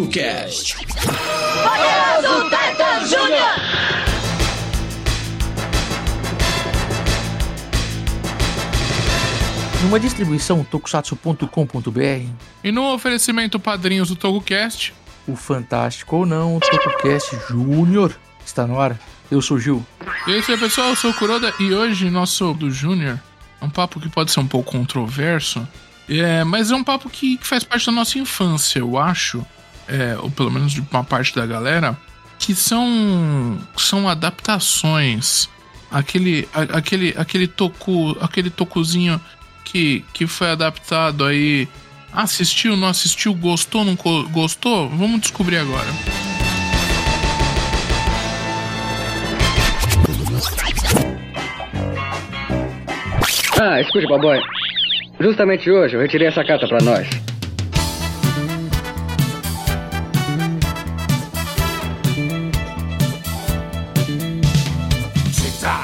TokuCast. Poderoso Titan Júnior! Numa distribuição tokusatsu.com.br, E no oferecimento padrinhos do TogoCast, o fantástico ou não, o TokuCast Júnior está no ar. Eu sou o Gil. E é isso aí, pessoal, eu sou o Kuroda e hoje nosso do Júnior é um papo que pode ser um pouco controverso, é, mas é um papo que, que faz parte da nossa infância, eu acho, é, ou pelo menos de uma parte da galera, que são, são adaptações. Aquele, a- aquele, aquele toku, aquele tokuzinho que, que foi adaptado aí. Assistiu, não assistiu, gostou, não gostou? Vamos descobrir agora. Ah, escute, baboy. Justamente hoje eu retirei essa carta pra nós.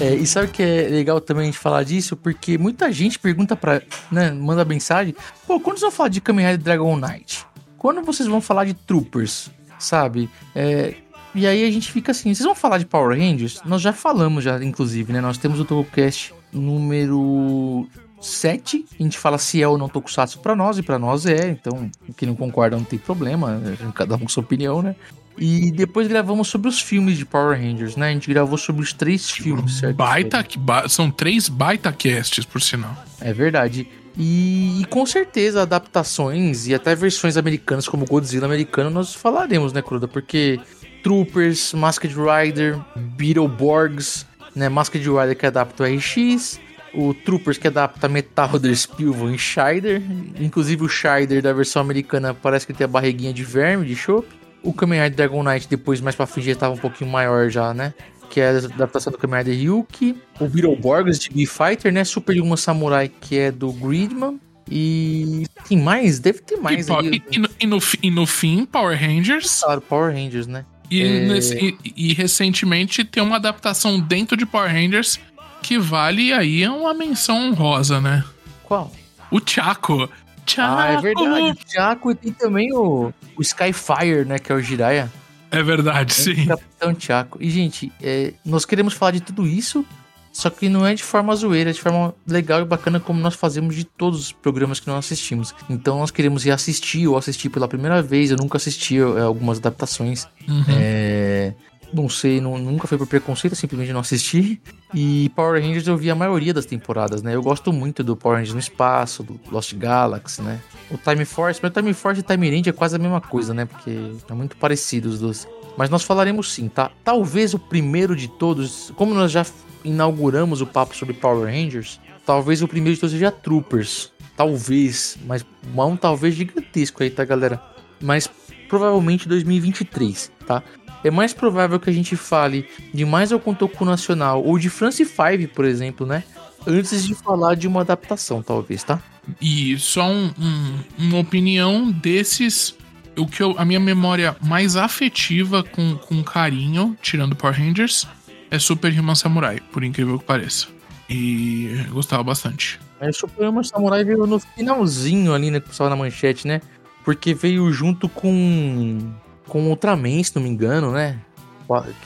É, e sabe que é legal também a gente falar disso? Porque muita gente pergunta pra. Né, manda mensagem. Pô, quando vocês vão falar de Kamen Rider Dragon Knight? Quando vocês vão falar de Troopers? Sabe? É, e aí a gente fica assim: vocês vão falar de Power Rangers? Nós já falamos, já, inclusive, né? Nós temos o Tokocast número 7. A gente fala se é ou não Tokusatsu pra nós, e pra nós é. Então, quem não concorda não tem problema. Cada um com sua opinião, né? E depois gravamos sobre os filmes de Power Rangers, né? A gente gravou sobre os três filmes, certo? Baita, ba- são três baita casts, por sinal. É verdade. E, e com certeza adaptações e até versões americanas como Godzilla americano nós falaremos, né, Cruda? Porque Troopers, Masked Rider, Beetleborgs, né? Masked Rider que adapta o RX, o Troopers que adapta Metal der Spilvan e Shider. Inclusive o Shider da versão americana parece que tem a barriguinha de verme, de chope. O Kamen Rider Dragon Knight depois mais pra frente já tava um pouquinho maior já, né? Que é a adaptação do Kamen Rider Ryuki. O Beetleborgs de B-Fighter, né? Super Human Samurai, que é do Gridman. E tem mais? Deve ter mais e, e- no, e no e no fim, Power Rangers. Claro, Power Rangers, né? E, É. nesse- e- e recentemente tem uma adaptação dentro de Power Rangers que vale aí uma menção honrosa, né? Qual? O Chaco. Chaco. Ah, é verdade. O Chaco e tem também o, o Skyfire, né? Que é o Jiraiya. É verdade, sim. Capitão Chaco. E, gente, é, nós queremos falar de tudo isso, só que não é de forma zoeira, é de forma legal e bacana como nós fazemos de todos os programas que nós assistimos. Então nós queremos ir assistir ou assistir pela primeira vez. Eu nunca assisti é, algumas adaptações. Uhum. É, não sei, não- nunca foi por preconceito, simplesmente não assisti. E Power Rangers eu vi a maioria das temporadas, né? Eu gosto muito do Power Rangers no espaço, do Lost Galaxy, né? O Time Force, mas o Time Force e Time Ranger é quase a mesma coisa, né? Porque é muito parecido os dois. Mas nós falaremos sim, tá? Talvez o primeiro de todos, como nós já inauguramos o papo sobre Power Rangers, talvez o primeiro de todos seja Troopers. Talvez, mas um talvez gigantesco aí, tá, galera? Mas provavelmente 2023, tá? É mais provável que a gente fale de mais algum Toku nacional ou de France 5, por exemplo, né? Antes de falar de uma adaptação, talvez, tá? E só um- um- uma opinião desses. O que eu, a minha memória mais afetiva com, com carinho, tirando Power Rangers, é Super Human Samurai, por incrível que pareça. E gostava bastante. O Super Human Samurai veio no finalzinho ali, né? Que pessoal na manchete, né? Porque veio junto com. Com Ultraman, se não me engano, né?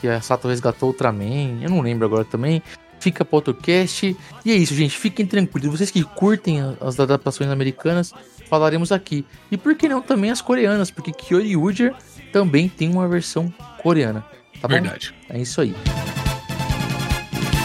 Que a Sato resgatou Ultraman. Eu não lembro agora também. Fica pro AutoCast. E é isso, gente. Fiquem tranquilos. Vocês que curtem as adaptações americanas, falaremos aqui. E por que não também as coreanas? Porque Kyori Uger também tem uma versão coreana. Tá bom? Verdade. É isso aí.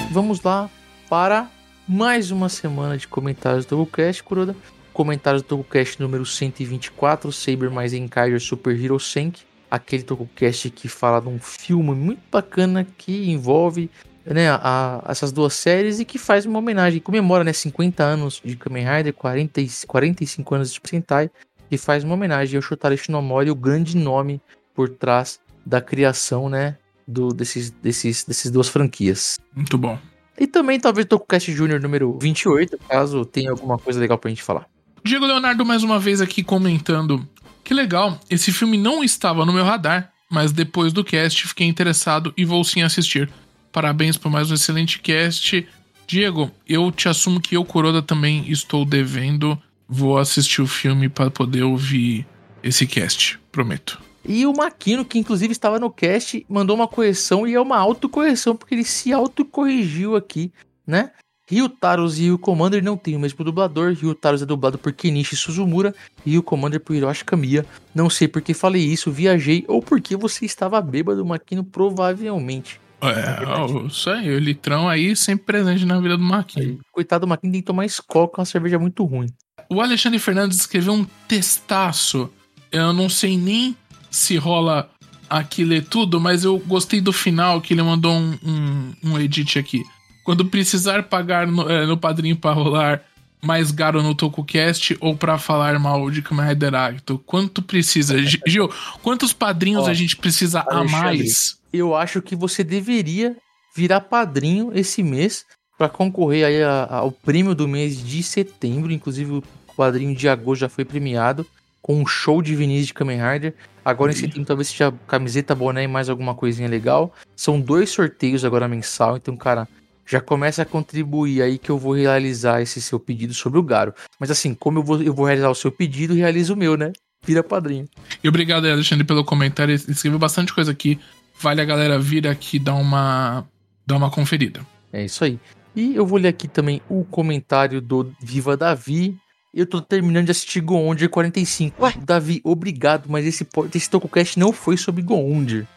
Vamos lá para mais uma semana de comentários do TogoCast, Kuroda. Comentários do TogoCast número 124, Saber mais Enkaiger Super Hero Senki. Aquele TogoCast que fala de um filme muito bacana que envolve né, a- a- essas duas séries e que faz uma homenagem, comemora né, 50 anos de Kamen Rider, 40, e- 45 anos de Sentai, e faz uma homenagem ao Shotaro Shinomori, o grande nome por trás da criação né, do, desses, desses, desses duas franquias. Muito bom. E também talvez TokuCast Júnior número 28, caso tenha alguma coisa legal pra gente falar. Diego Leonardo mais uma vez aqui comentando. Que legal, esse filme não estava no meu radar, mas depois do cast fiquei interessado e vou sim assistir. Parabéns por mais um excelente cast. Diego, eu te assumo que eu, Coroda, também estou devendo. Vou assistir o filme para poder ouvir esse cast, prometo. E o Maquino, que inclusive estava no cast, mandou uma correção e é uma autocorreção, porque ele se autocorrigiu aqui, né? Ryutaros e Ryu Commander não tem o mesmo dublador. Ryutaros é dublado por Kenichi Suzumura e Ryu Commander por Hiroshi Kamiya. Não sei por que falei isso, viajei ou porque você estava bêbado, Maquino, provavelmente. É, isso aí, o litrão aí sempre presente na vida do Maquino. Coitado do Maquino tem que tomar escola com uma cerveja muito ruim. O Alexandre Fernandes escreveu um testaço. Eu não sei nem se rola aqui ler tudo, mas eu gostei do final que ele mandou um, um, um edit aqui. Quando precisar pagar no, é, no padrinho para rolar mais Garo no TokuCast ou para falar mal de Kamen Rider Acto? Quanto precisa? Gil, quantos padrinhos Ó, a gente precisa a mais? Eu acho que você deveria virar padrinho esse mês para concorrer aí a, a, ao prêmio do mês de setembro. Inclusive, o padrinho de agosto já foi premiado com um show de Vinícius de Kamen Rider. Agora em setembro talvez seja camiseta, boné e mais alguma coisinha legal. São dois sorteios agora mensal, então, cara, já começa a contribuir aí que eu vou realizar esse seu pedido sobre o Garo. Mas assim, como eu vou, eu vou realizar o seu pedido, realizo o meu, né? Vira padrinho. E obrigado, Alexandre, pelo comentário. Escreveu bastante coisa aqui. Vale a galera vir aqui dar uma, dar uma conferida. É isso aí. E eu vou ler aqui também o comentário do Viva Davi. Eu tô terminando de assistir Goonder 45. Ué? Davi, obrigado, mas esse, esse TokuCast não foi sobre Goonder.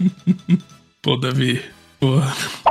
Pô, Davi. Pô.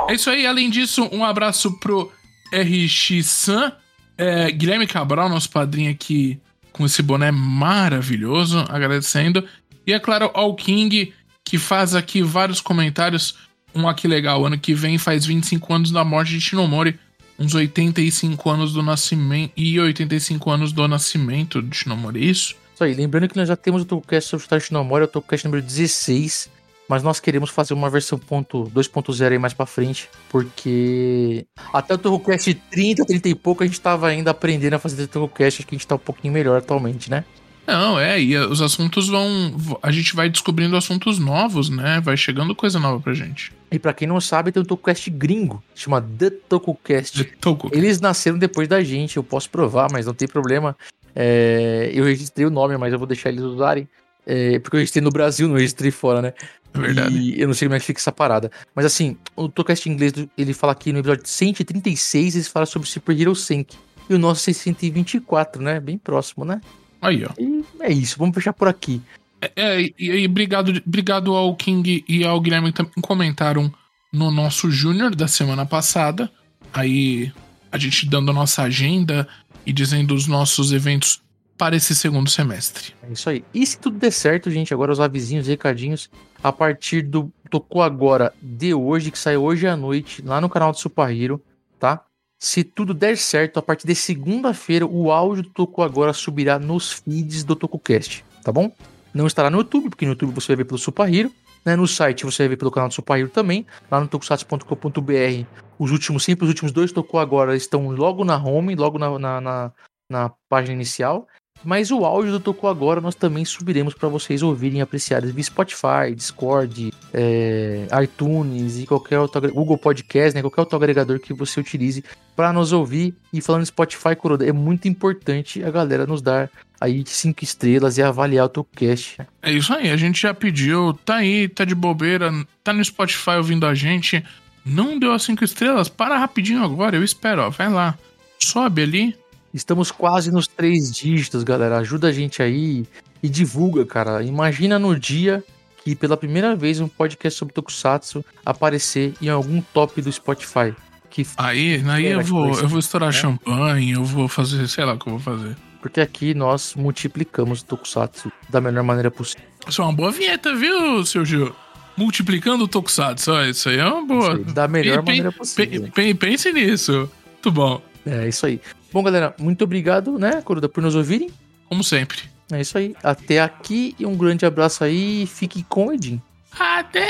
É isso aí. Além disso, um abraço pro RX San. É, Guilherme Cabral, nosso padrinho aqui com esse boné maravilhoso, agradecendo. E é claro, ao King, que faz aqui vários comentários. Um aqui legal, ano que vem faz 25 anos da morte de Shinomori uns 85 anos do nascimento e 85 anos do nascimento de Shinomori, é isso? Isso aí, lembrando que nós já temos o Tokocast sobre o Shinomori, o Tokocast número 16, mas nós queremos fazer uma versão 2.0 aí mais pra frente, porque até o Tokocast 30, 30 e pouco a gente tava ainda aprendendo a fazer o Tokocast, acho que a gente tá um pouquinho melhor atualmente, né? Não, é, e os assuntos vão. A gente vai descobrindo assuntos novos, né? Vai chegando coisa nova pra gente. E para quem não sabe, tem um TokuCast gringo, chama The TokuCast. The Tokocast. Eles nasceram depois da gente, eu posso provar, mas não tem problema. É, eu registrei o nome, mas eu vou deixar eles usarem. É, porque eu registrei no Brasil, não registrei fora, né? É verdade. E eu não sei como é que fica essa parada. Mas assim, o TokuCast inglês, ele fala aqui no episódio 136, eles falam sobre Super Hero Sync. E o nosso 624, né? Bem próximo, né? Aí, ó. E é isso, vamos fechar por aqui. É, é, e, e obrigado, obrigado ao King e ao Guilherme que também comentaram no nosso Júnior da semana passada. Aí a gente dando a nossa agenda e dizendo os nossos eventos para esse segundo semestre. É isso aí. E se tudo der certo, gente, agora os avisinhos, recadinhos, a partir do Tocou Agora de hoje, que sai hoje à noite, lá no canal do Super Hero, tá? Se tudo der certo, a partir de segunda-feira, o áudio do Tocou Agora subirá nos feeds do TocoCast, tá bom? Não estará no YouTube, porque no YouTube você vai ver pelo Super Hero. Né? No site você vai ver pelo canal do Super Hero também. Lá no tokusatsu.com.br. Os últimos, sempre os últimos dois Tocou Agora estão logo na home, logo na, na, na, na página inicial. Mas o áudio do Tocou Agora nós também subiremos para vocês ouvirem e apreciarem via Spotify, Discord, é, iTunes e qualquer outro Google Podcast, né, qualquer outro agregador que você utilize para nos ouvir. E falando Spotify, Kuroda, é muito importante a galera nos dar aí cinco estrelas e avaliar o TokuCast. É isso aí, a gente já pediu, tá aí, tá de bobeira, tá no Spotify ouvindo a gente. Não deu as cinco estrelas? Para rapidinho agora, eu espero, ó, vai lá. Sobe ali, Estamos quase nos três dígitos, galera. Ajuda a gente aí e divulga, cara. Imagina no dia que pela primeira vez um podcast sobre Tokusatsu aparecer em algum top do Spotify. Que aí, aí eu vou, eu vou estourar né? champanhe, eu vou fazer, sei lá o que eu vou fazer. Porque aqui nós multiplicamos o Tokusatsu da melhor maneira possível. Isso é uma boa vinheta, viu, seu Gil? Multiplicando o Tokusatsu, isso aí é uma boa. Aí, da melhor maneira possível. Pense nisso. Muito bom. É isso aí. Bom, galera, muito obrigado, né, Coruda, por nos ouvirem. Como sempre. É isso aí. Até aqui e um grande abraço aí. Fique com o Edinho. Até!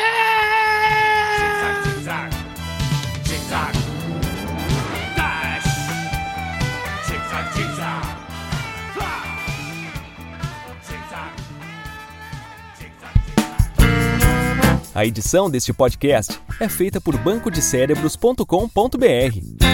A edição deste podcast é feita por bancodecerebros.com.br